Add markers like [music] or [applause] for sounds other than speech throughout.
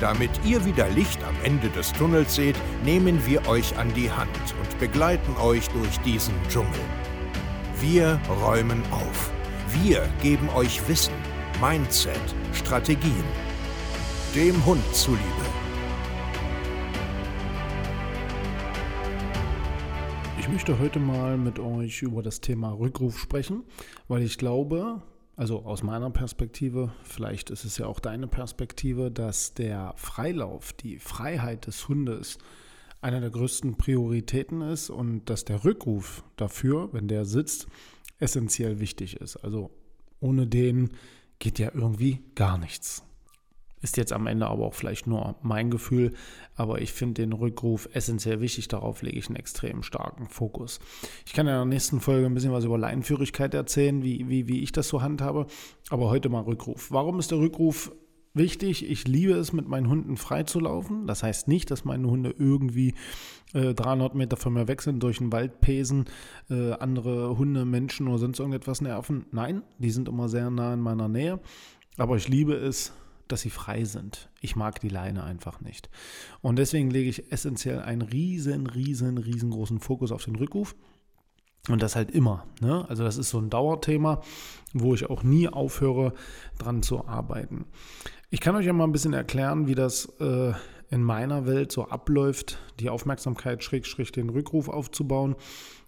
Damit ihr wieder Licht am Ende des Tunnels seht, nehmen wir euch an die Hand und begleiten euch durch diesen Dschungel. Wir räumen auf. Wir geben euch Wissen, Mindset, Strategien. Dem Hund zuliebe. Ich möchte heute mal mit euch über das Thema Rückruf sprechen, weil ich glaube, also aus meiner Perspektive, vielleicht ist es ja auch deine Perspektive, dass der Freilauf, die Freiheit des Hundes einer der größten Prioritäten ist und dass der Rückruf dafür, wenn der sitzt, essentiell wichtig ist. Also ohne den geht ja irgendwie gar nichts. Ist jetzt am Ende aber auch vielleicht nur mein Gefühl, aber ich finde den Rückruf essentiell wichtig. Darauf lege ich einen extrem starken Fokus. Ich kann in der nächsten Folge ein bisschen was über Leinführigkeit erzählen, wie, wie, wie ich das so handhabe, aber heute mal Rückruf. Warum ist der Rückruf wichtig? Ich liebe es, mit meinen Hunden frei zu laufen. Das heißt nicht, dass meine Hunde irgendwie äh, 300 Meter von mir weg sind, durch den Wald pesen, äh, andere Hunde, Menschen oder sonst irgendetwas nerven. Nein, die sind immer sehr nah in meiner Nähe. Aber ich liebe es, dass sie frei sind. Ich mag die Leine einfach nicht. Und deswegen lege ich essentiell einen riesen, riesen, riesengroßen Fokus auf den Rückruf. Und das halt immer. Ne? Also das ist so ein Dauerthema, wo ich auch nie aufhöre, dran zu arbeiten. Ich kann euch ja mal ein bisschen erklären, wie das äh, in meiner Welt so abläuft, die Aufmerksamkeit schräg, den Rückruf aufzubauen.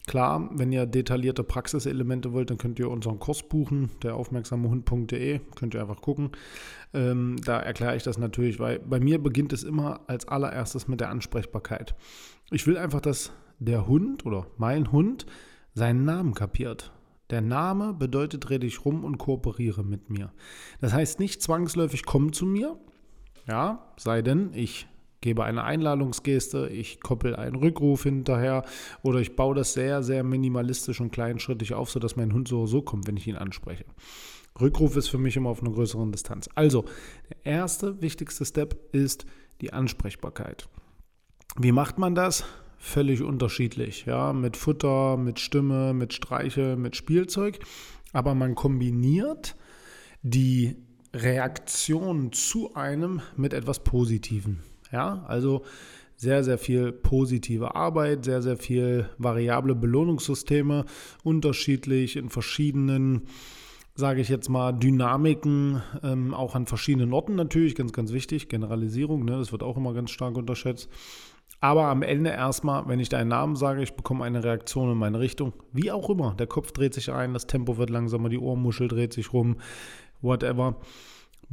Klar, wenn ihr detaillierte Praxiselemente wollt, dann könnt ihr unseren Kurs buchen, der aufmerksamehund.de, könnt ihr einfach gucken. Ähm, da erkläre ich das natürlich, weil bei mir beginnt es immer als allererstes mit der Ansprechbarkeit. Ich will einfach, dass der Hund oder mein Hund seinen Namen kapiert. Der Name bedeutet, rede ich rum und kooperiere mit mir. Das heißt nicht zwangsläufig, komm zu mir, ja, sei denn, ich gebe eine Einladungsgeste, ich koppel einen Rückruf hinterher oder ich baue das sehr, sehr minimalistisch und kleinschrittig auf, sodass mein Hund so so kommt, wenn ich ihn anspreche. Rückruf ist für mich immer auf einer größeren Distanz. Also, der erste wichtigste Step ist die Ansprechbarkeit. Wie macht man das? Völlig unterschiedlich, ja, mit Futter, mit Stimme, mit Streiche, mit Spielzeug, aber man kombiniert die Reaktion zu einem mit etwas Positivem. Ja, also sehr, sehr viel positive Arbeit, sehr, sehr viel variable Belohnungssysteme, unterschiedlich in verschiedenen, sage ich jetzt mal, Dynamiken, ähm, auch an verschiedenen Orten natürlich, ganz, ganz wichtig, Generalisierung, ne, das wird auch immer ganz stark unterschätzt. Aber am Ende erstmal, wenn ich deinen Namen sage, ich bekomme eine Reaktion in meine Richtung, wie auch immer. Der Kopf dreht sich ein, das Tempo wird langsamer, die Ohrmuschel dreht sich rum, whatever.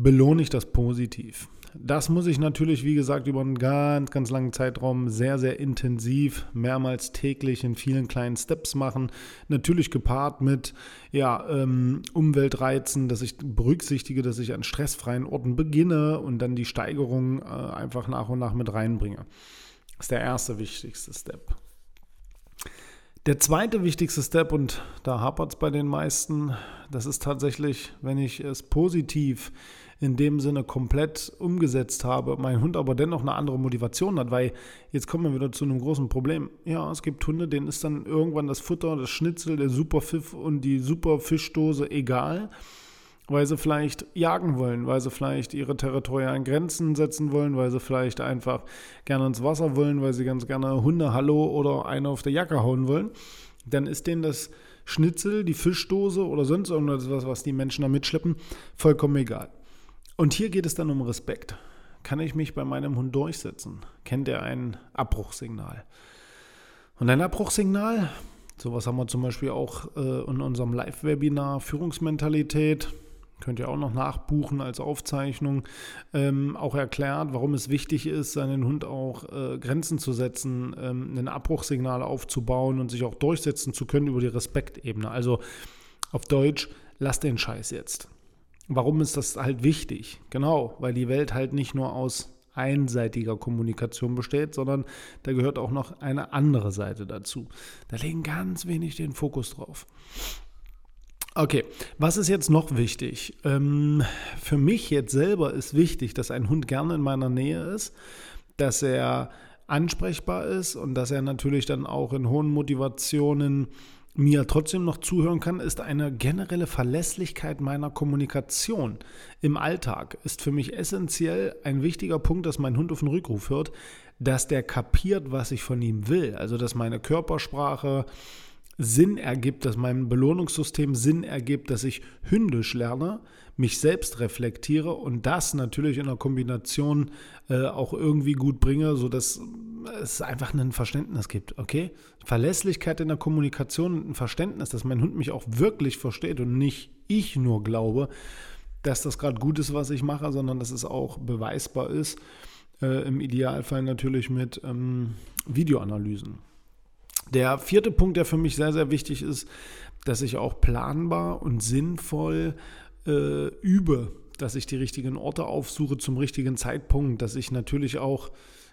Belohne ich das positiv. Das muss ich natürlich, wie gesagt, über einen ganz, ganz langen Zeitraum sehr, sehr intensiv, mehrmals täglich in vielen kleinen Steps machen. Natürlich gepaart mit ja, ähm, Umweltreizen, dass ich berücksichtige, dass ich an stressfreien Orten beginne und dann die Steigerung äh, einfach nach und nach mit reinbringe. Das ist der erste wichtigste Step. Der zweite wichtigste Step, und da hapert es bei den meisten, das ist tatsächlich, wenn ich es positiv in dem Sinne komplett umgesetzt habe, mein Hund aber dennoch eine andere Motivation hat, weil jetzt kommen wir wieder zu einem großen Problem. Ja, es gibt Hunde, denen ist dann irgendwann das Futter, das Schnitzel, der Superpfiff und die Superfischdose egal weil sie vielleicht jagen wollen, weil sie vielleicht ihre territorialen Grenzen setzen wollen, weil sie vielleicht einfach gerne ins Wasser wollen, weil sie ganz gerne Hunde Hallo oder eine auf der Jacke hauen wollen, dann ist denen das Schnitzel, die Fischdose oder sonst irgendwas, was die Menschen da mitschleppen, vollkommen egal. Und hier geht es dann um Respekt. Kann ich mich bei meinem Hund durchsetzen? Kennt er ein Abbruchsignal? Und ein Abbruchsignal, sowas haben wir zum Beispiel auch äh, in unserem Live-Webinar Führungsmentalität, könnt ihr auch noch nachbuchen als Aufzeichnung, ähm, auch erklärt, warum es wichtig ist, seinen Hund auch äh, Grenzen zu setzen, ähm, ein Abbruchsignal aufzubauen und sich auch durchsetzen zu können über die Respektebene. Also auf Deutsch, lass den Scheiß jetzt. Warum ist das halt wichtig? Genau, weil die Welt halt nicht nur aus einseitiger Kommunikation besteht, sondern da gehört auch noch eine andere Seite dazu. Da legen ganz wenig den Fokus drauf. Okay, was ist jetzt noch wichtig? Ähm, für mich jetzt selber ist wichtig, dass ein Hund gerne in meiner Nähe ist, dass er ansprechbar ist und dass er natürlich dann auch in hohen Motivationen mir trotzdem noch zuhören kann, ist eine generelle Verlässlichkeit meiner Kommunikation im Alltag. Ist für mich essentiell ein wichtiger Punkt, dass mein Hund auf den Rückruf hört, dass der kapiert, was ich von ihm will. Also, dass meine Körpersprache Sinn ergibt, dass mein Belohnungssystem Sinn ergibt, dass ich hündisch lerne, mich selbst reflektiere und das natürlich in einer Kombination äh, auch irgendwie gut bringe, sodass es einfach ein Verständnis gibt, okay? Verlässlichkeit in der Kommunikation und ein Verständnis, dass mein Hund mich auch wirklich versteht und nicht ich nur glaube, dass das gerade gut ist, was ich mache, sondern dass es auch beweisbar ist, äh, im Idealfall natürlich mit ähm, Videoanalysen. Der vierte Punkt, der für mich sehr, sehr wichtig ist, dass ich auch planbar und sinnvoll äh, übe, dass ich die richtigen Orte aufsuche zum richtigen Zeitpunkt, dass ich natürlich auch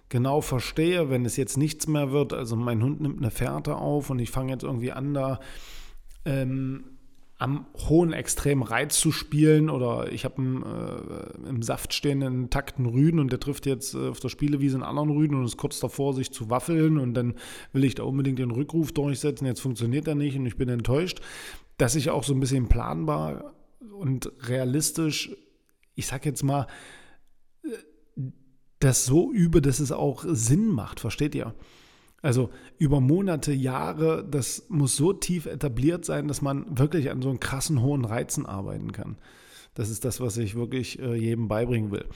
genau verstehe, wenn es jetzt nichts mehr wird, also mein Hund nimmt eine Fährte auf und ich fange jetzt irgendwie an, da ähm, am hohen extremen Reiz zu spielen oder ich habe äh, im Saft stehenden intakten Rüden und der trifft jetzt äh, auf der Spielewiese einen anderen Rüden und ist kurz davor, sich zu waffeln und dann will ich da unbedingt den Rückruf durchsetzen, jetzt funktioniert er nicht und ich bin enttäuscht, dass ich auch so ein bisschen planbar und realistisch, ich sag jetzt mal, das so übe, dass es auch Sinn macht, versteht ihr? Also über Monate, Jahre, das muss so tief etabliert sein, dass man wirklich an so einen krassen hohen Reizen arbeiten kann. Das ist das, was ich wirklich äh, jedem beibringen will.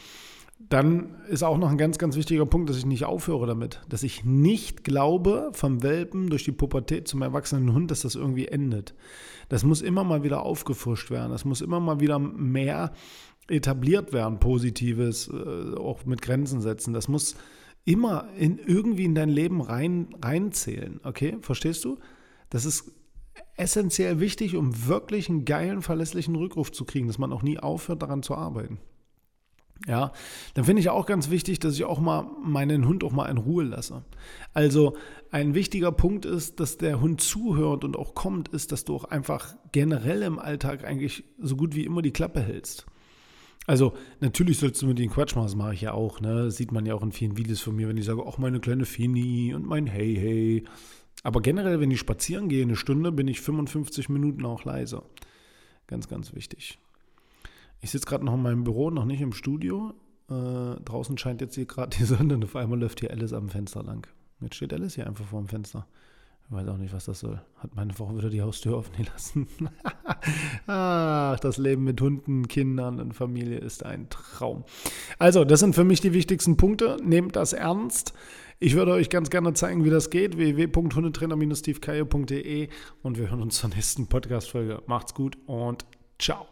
Dann ist auch noch ein ganz, ganz wichtiger Punkt, dass ich nicht aufhöre damit. Dass ich nicht glaube, vom Welpen durch die Pubertät zum erwachsenen Hund, dass das irgendwie endet. Das muss immer mal wieder aufgefrischt werden. Das muss immer mal wieder mehr etabliert werden, Positives, äh, auch mit Grenzen setzen. Das muss immer in, irgendwie in dein Leben rein, reinzählen. Okay, verstehst du? Das ist essentiell wichtig, um wirklich einen geilen, verlässlichen Rückruf zu kriegen, dass man auch nie aufhört, daran zu arbeiten. Ja, dann finde ich auch ganz wichtig, dass ich auch mal meinen Hund auch mal in Ruhe lasse. Also ein wichtiger Punkt ist, dass der Hund zuhört und auch kommt, ist, dass du auch einfach generell im Alltag eigentlich so gut wie immer die Klappe hältst. Also natürlich sollst du mit den Quatsch machen, das mache ich ja auch. Ne? Das sieht man ja auch in vielen Videos von mir, wenn ich sage, auch meine kleine Fini und mein Hey Hey. Aber generell, wenn ich spazieren gehe, eine Stunde, bin ich 55 Minuten auch leiser. Ganz, ganz wichtig. Ich sitze gerade noch in meinem Büro, noch nicht im Studio. Äh, draußen scheint jetzt hier gerade die Sonne und auf einmal läuft hier Alice am Fenster lang. Jetzt steht Alice hier einfach vor dem Fenster. Weiß auch nicht, was das soll. Hat meine Frau wieder die Haustür offen gelassen. [laughs] Ach, das Leben mit Hunden, Kindern und Familie ist ein Traum. Also, das sind für mich die wichtigsten Punkte. Nehmt das ernst. Ich würde euch ganz gerne zeigen, wie das geht. www.hundetrainer-stevekaye.de und wir hören uns zur nächsten Podcast-Folge. Macht's gut und ciao.